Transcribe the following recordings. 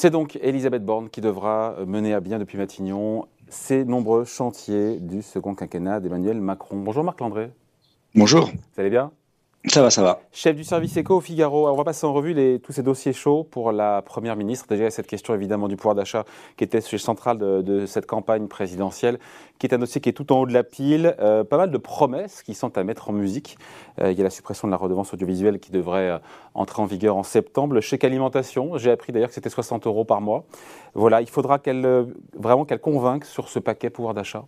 C'est donc Elisabeth Borne qui devra mener à bien depuis Matignon ces nombreux chantiers du second quinquennat d'Emmanuel Macron. Bonjour Marc Landré. Bonjour. Vous allez bien? Ça va, ça va. Chef du service éco au Figaro, on va passer en revue tous ces dossiers chauds pour la Première ministre. Déjà, cette question évidemment du pouvoir d'achat qui était sujet central de, cette campagne présidentielle, qui est un dossier qui est tout en haut de la pile. Euh, pas mal de promesses qui sont à mettre en musique. Euh, il y a la suppression de la redevance audiovisuelle qui devrait euh, entrer en vigueur en septembre. Le chèque alimentation, j'ai appris d'ailleurs que c'était 60 euros par mois. Voilà, il faudra vraiment qu'elle convainque sur ce paquet pouvoir d'achat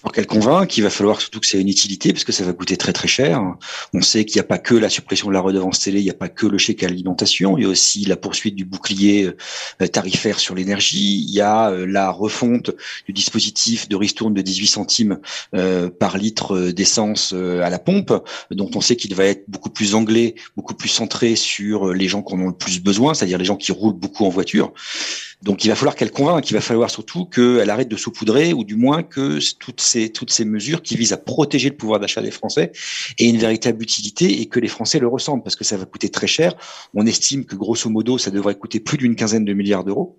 pour qu'elle convainque, il va falloir surtout que c'est une utilité parce que ça va coûter très très cher. On sait qu'il n'y a pas que la suppression de la redevance télé, il n'y a pas que le chèque à l'alimentation, il y a aussi la poursuite du bouclier euh, tarifaire sur l'énergie, il y a euh, la refonte du dispositif de ristourne de 18 centimes euh, par litre d'essence à la pompe, dont on sait qu'il va être beaucoup plus anglais, beaucoup plus centré sur les gens qui en ont le plus besoin, c'est-à-dire les gens qui roulent beaucoup en voiture. Donc il va falloir qu'elle convainque, il va falloir surtout qu'elle arrête de saupoudrer, ou du moins que toutes ces, mesures qui visent à protéger le pouvoir d'achat des Français aient une véritable utilité et que les Français le ressentent, parce que ça va coûter très cher. On estime que grosso modo, ça devrait coûter plus d'une quinzaine de milliards d'euros.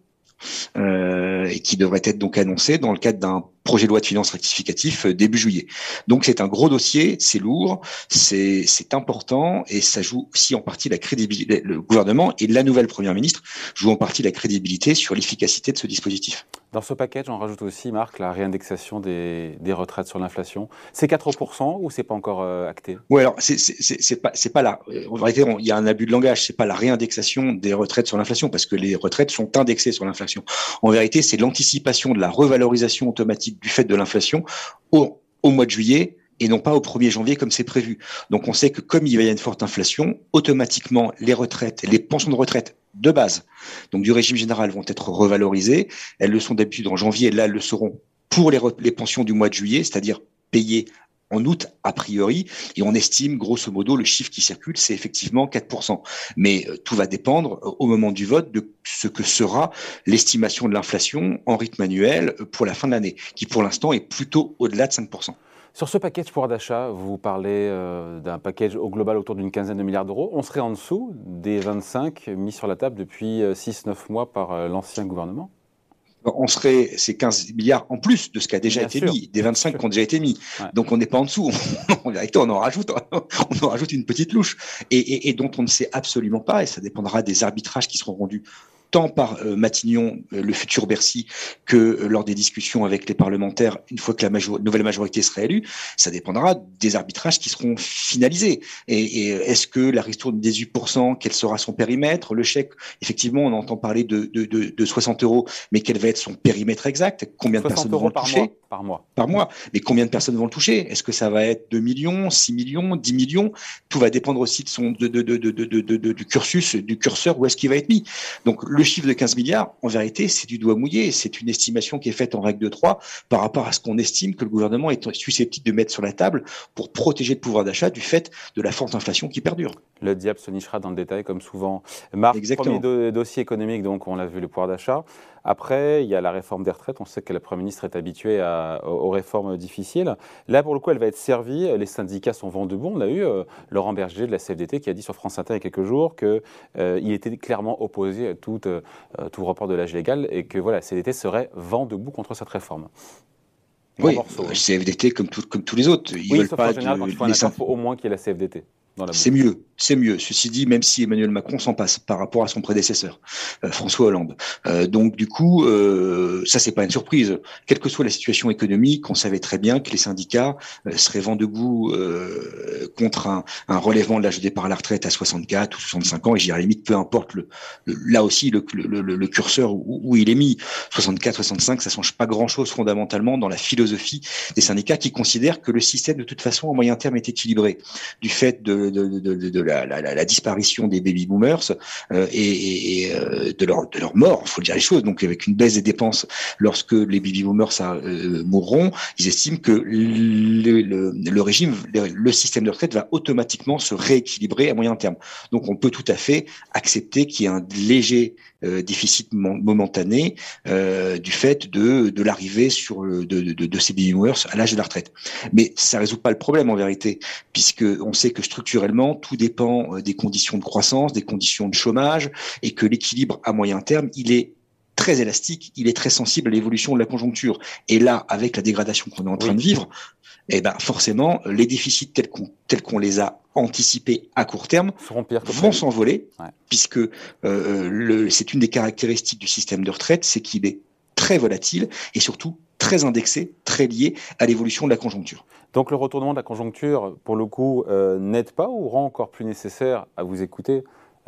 Euh, et qui devrait être donc annoncé dans le cadre d'un projet de loi de finances rectificatif euh, début juillet. Donc c'est un gros dossier, c'est lourd, c'est important et ça joue aussi en partie la crédibilité. Le gouvernement et la nouvelle première ministre jouent en partie la crédibilité sur l'efficacité de ce dispositif. Dans ce package, on rajoute aussi, Marc, la réindexation des, des retraites sur l'inflation. C'est 4% ou c'est pas encore euh, acté? Oui, alors c'est pas c'est pas là. En vérité, il y a un abus de langage. C'est pas la réindexation des retraites sur l'inflation parce que les retraites sont indexées sur l'inflation. En vérité, c'est l'anticipation de la revalorisation automatique du fait de l'inflation au, mois de juillet et non pas au 1er janvier comme c'est prévu. Donc on sait que comme il va y avoir une forte inflation, automatiquement les retraites, les pensions de retraite de base, donc du régime général, vont être revalorisées. Elles le sont d'habitude en janvier, et là elles le seront pour les, les pensions du mois de juillet, c'est-à-dire payées en août a priori, et on estime grosso modo le chiffre qui circule, c'est effectivement 4%. Mais euh, tout va dépendre euh, au moment du vote de ce que sera l'estimation de l'inflation en rythme annuel euh, pour la fin de l'année, qui pour l'instant est plutôt au-delà de 5%. Sur ce package pouvoir d'achat, vous parlez d'un package au global autour d'une quinzaine de milliards d'euros. On serait en dessous des 25 mis sur la table depuis 6-9 mois par l'ancien gouvernement on serait ces 15 milliards en plus de ce qui a déjà été mis, des 25 qui ont déjà été mis. Donc on n'est pas en dessous. vérité, on en rajoute, on en rajoute une petite louche et, et, dont on ne sait absolument pas, et ça dépendra des arbitrages qui seront rendus tant par euh, Matignon, euh, le futur Bercy, que euh, lors des discussions avec les parlementaires, une fois que la nouvelle majorité sera élue, ça dépendra des arbitrages qui seront finalisés. Et, est-ce que la ristourne de 18%, quel sera son périmètre? Le chèque, effectivement, on entend parler de, de, de, 60 euros, mais quel va être son périmètre exact? Combien de personnes vont le toucher? Par mois. Par mois. Mais combien de personnes vont le toucher? Est-ce que ça va être 2 millions, 6 millions, 10 millions? Tout va dépendre aussi de son, de, de, de, du cursus, du curseur, où est-ce qu'il va être mis. Donc, le chiffre de 15 milliards, en vérité, c'est du doigt mouillé. C'est une estimation qui est faite en règle de 3 par rapport à ce qu'on estime que le gouvernement est susceptible de mettre sur la table pour protéger le pouvoir d'achat du fait de la forte inflation qui perdure. Le diable se nichera dans le détail, comme souvent. Marc, Exactement. premier dossier économique, donc on l'a vu, le pouvoir d'achat. Après, il y a la réforme des retraites. On sait que la Première ministre est habituée aux, réformes difficiles. Là, pour le coup, elle va être servie. Les syndicats sont vent debout. On a eu euh, Laurent Berger de la CFDT qui a dit sur France Inter il y a quelques jours qu'il euh, était clairement opposé à tout, euh, tout report de l'âge légal et que voilà, la CFDT serait vent debout contre cette réforme. oui, hein. CFDT comme, comme tous les autres. Ils oui, veulent pas en général, quand il faut un accord, faut au moins qu'il y ait la CFDT. C'est mieux c'est mieux. Ceci dit, même si Emmanuel Macron s'en passe par rapport à son prédécesseur, euh, François Hollande. Euh, donc du coup, euh, ça c'est pas une surprise. Quelle que soit la situation économique, on savait très bien que les syndicats euh, seraient vent debout contre un, un, relèvement de l'âge de départ à la retraite à 64 ou 65 ans. Et j'y à limite, peu importe le, là aussi le, le, le curseur où, où, il est mis. 64, 65, ça change pas grand-chose fondamentalement dans la philosophie des syndicats qui considèrent que le système de toute façon à moyen terme est équilibré du fait de, de, de, de la, disparition des baby boomers euh, et, euh, de leur de leur mort, faut dire les choses. Donc avec une baisse des dépenses lorsque les baby boomers euh, mourront, ils estiment que le, régime, le, système de retraite va automatiquement se rééquilibrer à moyen terme. Donc on peut tout à fait accepter qu'il y ait un léger euh, déficit momentané euh, du fait de, de l'arrivée sur de, de, de, ces baby boomers à l'âge de la retraite. Mais ça résout pas le problème en vérité, puisque on sait que structurellement tout dépend euh, des conditions de croissance, des conditions de chômage, et que l'équilibre à moyen terme, il est très élastique, il est très sensible à l'évolution de la conjoncture. Et là, avec la dégradation qu'on est en train de vivre, eh ben forcément, les déficits tels qu'on les a anticipés à court terme vont s'envoler, puisque euh, c'est une des caractéristiques du système de retraite, c'est qu'il est très volatile et surtout très indexé, très lié à l'évolution de la conjoncture. Donc le retournement de la conjoncture, pour le coup, euh, n'aide pas ou rend encore plus nécessaire à vous écouter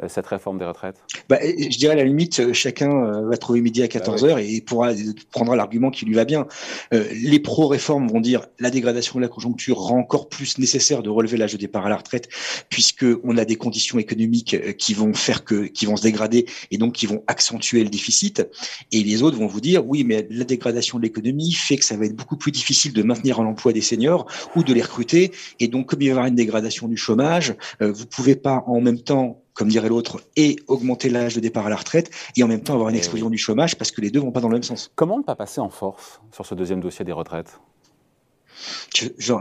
cette réforme des retraites? Bah, Je dirais à la limite, euh, chacun euh, va trouver midi à 14h bah et pourra prendra l'argument qui lui va bien. les pro-réformes vont dire la dégradation de la conjoncture rend encore plus nécessaire de relever l'âge de départ à la retraite puisque on a des conditions économiques qui vont faire que qui vont se dégrader et donc qui vont accentuer le déficit. Et les autres vont vous dire oui, mais la dégradation de l'économie fait que ça va être beaucoup plus difficile de maintenir l'emploi des seniors ou de les recruter. Et donc comme il va y avoir une dégradation du chômage, vous pouvez pas en même temps comme dirait l'autre, et augmenter l'âge de départ à la retraite, et en même temps avoir une eh explosion du chômage, parce que les deux vont pas dans le même sens. Comment ne pas passer en force sur ce deuxième dossier des retraites?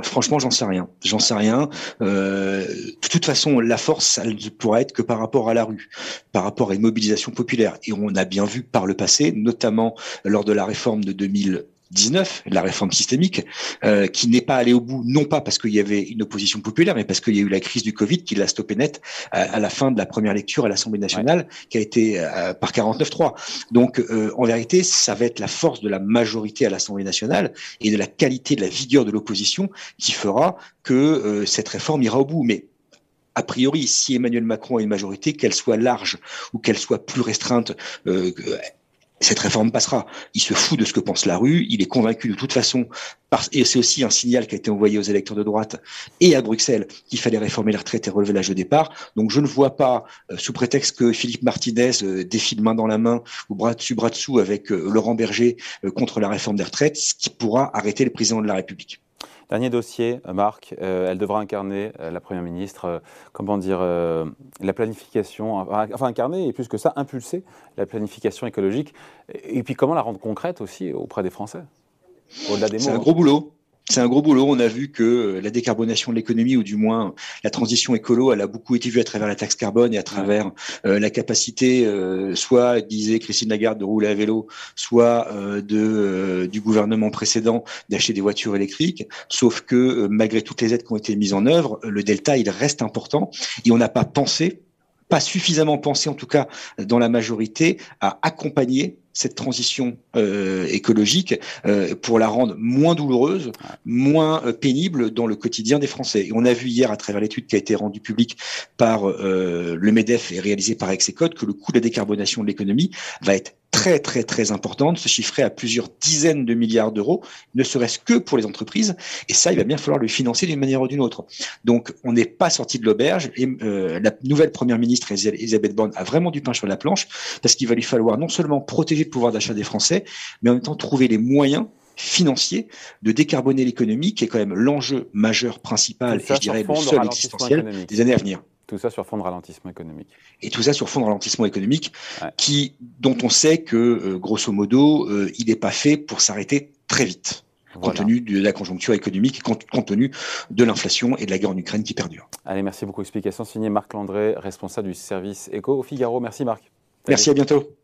Franchement, j'en sais rien. J'en sais rien. Euh, de toute façon, la force, elle ne pourra être que par rapport à la rue, par rapport à une mobilisation populaire. Et on a bien vu par le passé, notamment lors de la réforme de 2000 19, la réforme systémique, euh, qui n'est pas allée au bout, non pas parce qu'il y avait une opposition populaire, mais parce qu'il y a eu la crise du Covid qui l'a stoppé net à, la fin de la première lecture à l'Assemblée nationale, qui a été euh, par 49-3. Donc, euh, en vérité, ça va être la force de la majorité à l'Assemblée nationale et de la qualité, de la vigueur de l'opposition qui fera que cette réforme ira au bout. Mais a priori, si Emmanuel Macron a une majorité, qu'elle soit large ou qu'elle soit plus restreinte, cette réforme passera. Il se fout de ce que pense la rue, il est convaincu de toute façon, et c'est aussi un signal qui a été envoyé aux électeurs de droite et à Bruxelles qu'il fallait réformer la retraite et relever l'âge de départ. Donc je ne vois pas, euh, sous prétexte que Philippe Martinez euh, défile main dans la main ou bras dessus bras dessous avec euh, Laurent Berger contre la réforme des retraites, ce qui pourra arrêter le président de la République. Dernier dossier, euh, Marc, euh, elle devra incarner, euh, la Première ministre, comment dire, la planification, enfin incarner et plus que ça, impulser la planification écologique, et, puis comment la rendre concrète aussi auprès des Français, au-delà des mots. C'est un gros boulot. C'est un gros boulot. On a vu que euh, la décarbonation de l'économie, ou du moins la transition écolo, elle a beaucoup été vue à travers la taxe carbone et à travers euh, la capacité, euh, soit disait Christine Lagarde, de rouler à vélo, soit de du gouvernement précédent d'acheter des voitures électriques. Sauf que malgré toutes les aides qui ont été mises en œuvre, le delta il reste important et on n'a pas pensé pas suffisamment pensé, en tout cas dans la majorité, à accompagner cette transition euh, écologique euh, pour la rendre moins douloureuse, moins euh, pénible dans le quotidien des Français. Et on a vu hier, à travers l'étude qui a été rendue publique par le MEDEF et réalisée par Execode, que le coût de la décarbonation de l'économie va être très très très importante, se chiffrer à plusieurs dizaines de milliards d'euros, ne serait-ce que pour les entreprises. Et ça, il va bien falloir le financer d'une manière ou d'une autre. Donc, on n'est pas sorti de l'auberge. Et la nouvelle première ministre Elisabeth Borne a vraiment du pain sur la planche parce qu'il va lui falloir non seulement protéger le pouvoir d'achat des Français, mais en même temps trouver les moyens financiers de décarboner l'économie, qui est quand même l'enjeu majeur principal, et je dirais le seul existentiel des années à venir. Tout ça sur fond de ralentissement économique. Et tout ça sur fond de ralentissement économique, qui, dont on sait que, euh, grosso modo, euh, il n'est pas fait pour s'arrêter très vite, compte tenu de la conjoncture économique, compte, compte tenu de l'inflation et de la guerre en Ukraine qui perdure. Allez, merci beaucoup. Explication signée Marc Landré, responsable du service éco au Figaro. Merci Marc. Merci, à bientôt.